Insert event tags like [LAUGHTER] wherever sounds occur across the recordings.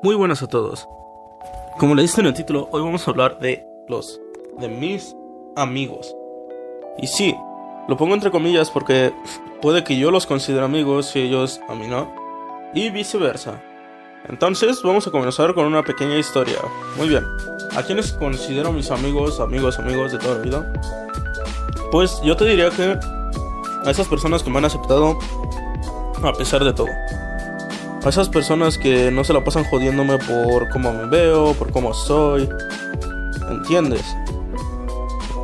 Muy buenas a todos. Como le diste en el título, hoy vamos a hablar de los de mis amigos. Y sí, lo pongo entre comillas porque puede que yo los considere amigos y ellos a mí no, y viceversa. Entonces, vamos a comenzar con una pequeña historia. Muy bien. ¿A quienes considero mis amigos, amigos, amigos de toda la vida? Pues yo te diría que a esas personas que me han aceptado a pesar de todo. A esas personas que no se la pasan jodiéndome por cómo me veo, por cómo soy. ¿Entiendes?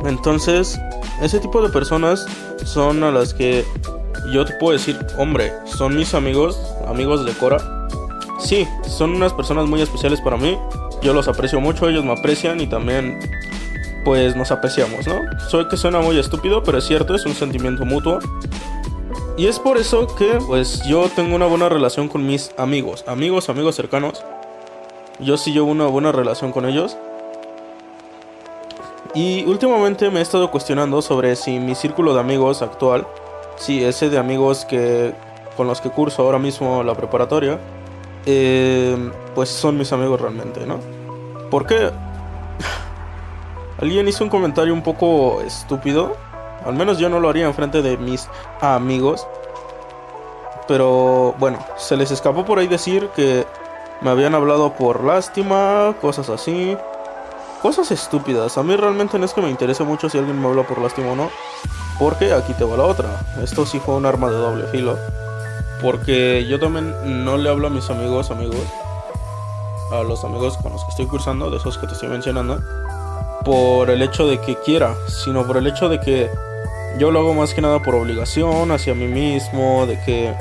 Entonces, ese tipo de personas son a las que yo te puedo decir, hombre, son mis amigos, amigos de Cora. Sí, son unas personas muy especiales para mí. Yo los aprecio mucho, ellos me aprecian y también pues nos apreciamos, ¿no? Soy que suena muy estúpido, pero es cierto, es un sentimiento mutuo. Y es por eso que pues yo tengo una buena relación con mis amigos, amigos, amigos cercanos. Yo sí llevo una buena relación con ellos. Y últimamente me he estado cuestionando sobre si mi círculo de amigos actual, si ese de amigos que con los que curso ahora mismo la preparatoria, eh, pues son mis amigos realmente, ¿no? Porque [LAUGHS] alguien hizo un comentario un poco estúpido al menos yo no lo haría enfrente de mis amigos. Pero bueno, se les escapó por ahí decir que me habían hablado por lástima, cosas así. Cosas estúpidas. A mí realmente no es que me interese mucho si alguien me habla por lástima o no. Porque aquí te va la otra. Esto sí fue un arma de doble filo. Porque yo también no le hablo a mis amigos, amigos. A los amigos con los que estoy cursando, de esos que te estoy mencionando. Por el hecho de que quiera, sino por el hecho de que yo lo hago más que nada por obligación hacia mí mismo, de que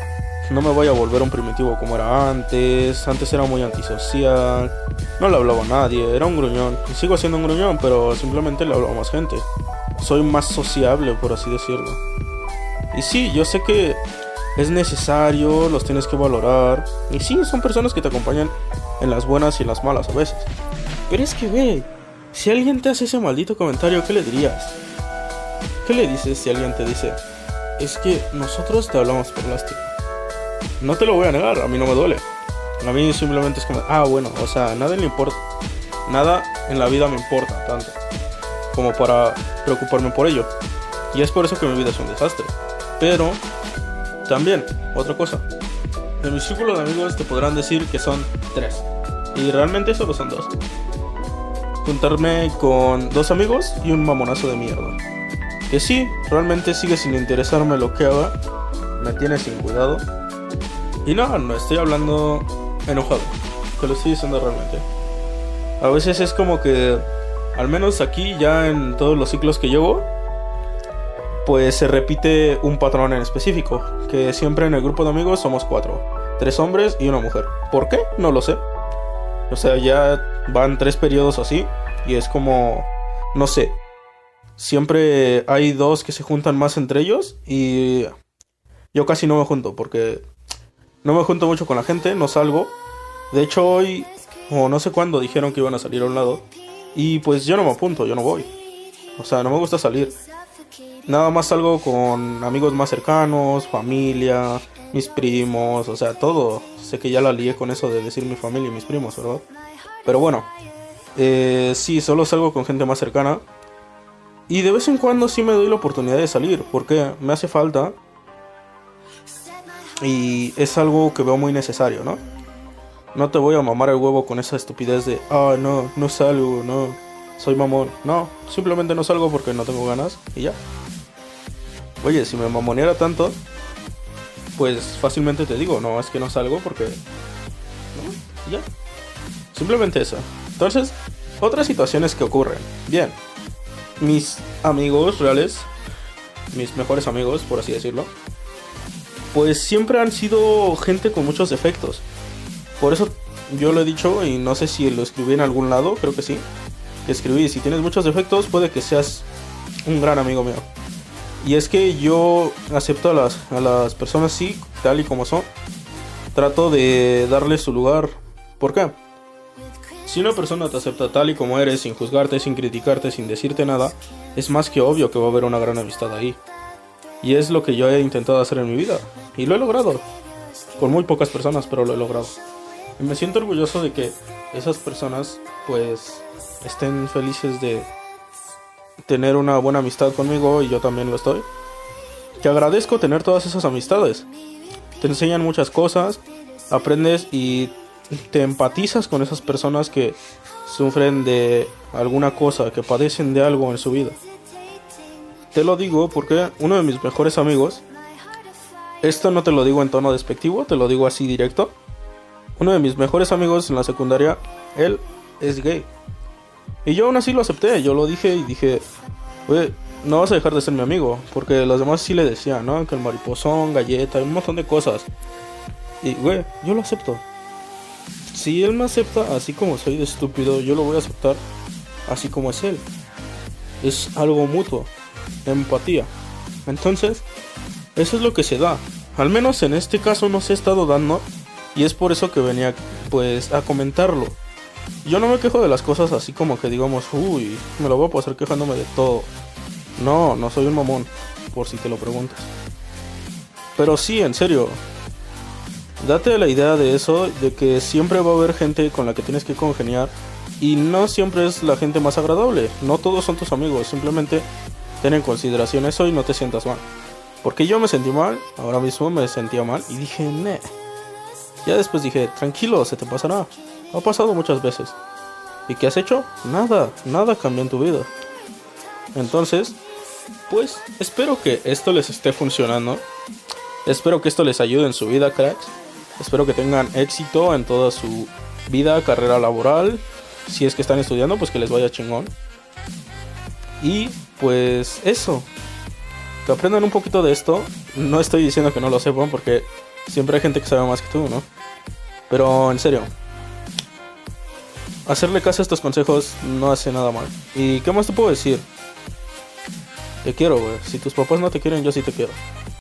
no me voy a volver un primitivo como era antes. Antes era muy antisocial, no le hablaba a nadie, era un gruñón. Sigo siendo un gruñón, pero simplemente le hablo a más gente. Soy más sociable, por así decirlo. Y sí, yo sé que es necesario, los tienes que valorar. Y sí, son personas que te acompañan en las buenas y en las malas a veces. Pero es que, ve, si alguien te hace ese maldito comentario, ¿qué le dirías? ¿Qué le dices si alguien te dice, es que nosotros te hablamos por lástima? No te lo voy a negar, a mí no me duele. A mí simplemente es como, ah, bueno, o sea, nada le importa. Nada en la vida me importa tanto como para preocuparme por ello. Y es por eso que mi vida es un desastre. Pero, también, otra cosa. De mi círculo de amigos te podrán decir que son tres. Y realmente solo son dos. Juntarme con dos amigos y un mamonazo de mierda. Que sí, realmente sigue sin interesarme lo que haga. Me tiene sin cuidado. Y no, no estoy hablando enojado. Te lo estoy diciendo realmente. A veces es como que, al menos aquí, ya en todos los ciclos que llevo, pues se repite un patrón en específico. Que siempre en el grupo de amigos somos cuatro. Tres hombres y una mujer. ¿Por qué? No lo sé. O sea, ya van tres periodos así. Y es como, no sé, siempre hay dos que se juntan más entre ellos y yo casi no me junto porque no me junto mucho con la gente, no salgo. De hecho hoy o no sé cuándo dijeron que iban a salir a un lado y pues yo no me apunto, yo no voy. O sea, no me gusta salir. Nada más salgo con amigos más cercanos, familia, mis primos, o sea, todo. Sé que ya la lié con eso de decir mi familia y mis primos, ¿verdad? Pero bueno, eh, sí, solo salgo con gente más cercana. Y de vez en cuando sí me doy la oportunidad de salir, porque me hace falta. Y es algo que veo muy necesario, ¿no? No te voy a mamar el huevo con esa estupidez de, ah, no, no salgo, no, soy mamón. No, simplemente no salgo porque no tengo ganas y ya. Oye, si me mamoneara tanto, pues fácilmente te digo, no, es que no salgo porque... Ya. Simplemente eso. Entonces, otras situaciones que ocurren. Bien, mis amigos reales, mis mejores amigos, por así decirlo, pues siempre han sido gente con muchos defectos. Por eso yo lo he dicho y no sé si lo escribí en algún lado, creo que sí. Escribí, si tienes muchos defectos puede que seas un gran amigo mío. Y es que yo acepto a las, a las personas sí, tal y como son. Trato de darles su lugar. ¿Por qué? Si una persona te acepta tal y como eres, sin juzgarte, sin criticarte, sin decirte nada, es más que obvio que va a haber una gran amistad ahí. Y es lo que yo he intentado hacer en mi vida. Y lo he logrado. Con muy pocas personas, pero lo he logrado. Y me siento orgulloso de que esas personas pues estén felices de tener una buena amistad conmigo y yo también lo estoy. Que agradezco tener todas esas amistades. Te enseñan muchas cosas, aprendes y te empatizas con esas personas que sufren de alguna cosa, que padecen de algo en su vida. Te lo digo porque uno de mis mejores amigos, esto no te lo digo en tono despectivo, te lo digo así directo. Uno de mis mejores amigos en la secundaria, él es gay. Y yo aún así lo acepté, yo lo dije y dije, oye, no vas a dejar de ser mi amigo, porque los demás sí le decían, ¿no? Que el mariposón, galleta, un montón de cosas. Y, güey, yo lo acepto. Si él me acepta así como soy de estúpido, yo lo voy a aceptar así como es él. Es algo mutuo, empatía. Entonces, eso es lo que se da. Al menos en este caso no se ha estado dando y es por eso que venía pues a comentarlo. Yo no me quejo de las cosas así como que digamos, uy, me lo voy a pasar quejándome de todo. No, no soy un mamón, por si te lo preguntas. Pero sí, en serio, date la idea de eso, de que siempre va a haber gente con la que tienes que congeniar y no siempre es la gente más agradable. No todos son tus amigos, simplemente ten en consideración eso y no te sientas mal. Porque yo me sentí mal, ahora mismo me sentía mal y dije, ne. Ya después dije, tranquilo, se te pasará. Ha pasado muchas veces. ¿Y qué has hecho? Nada, nada cambió en tu vida. Entonces, pues espero que esto les esté funcionando. Espero que esto les ayude en su vida, cracks. Espero que tengan éxito en toda su vida, carrera laboral. Si es que están estudiando, pues que les vaya chingón. Y pues eso. Que aprendan un poquito de esto. No estoy diciendo que no lo sepan porque siempre hay gente que sabe más que tú, ¿no? Pero en serio, hacerle caso a estos consejos no hace nada mal. ¿Y qué más te puedo decir? Te quiero, güey. Si tus papás no te quieren, yo sí te quiero.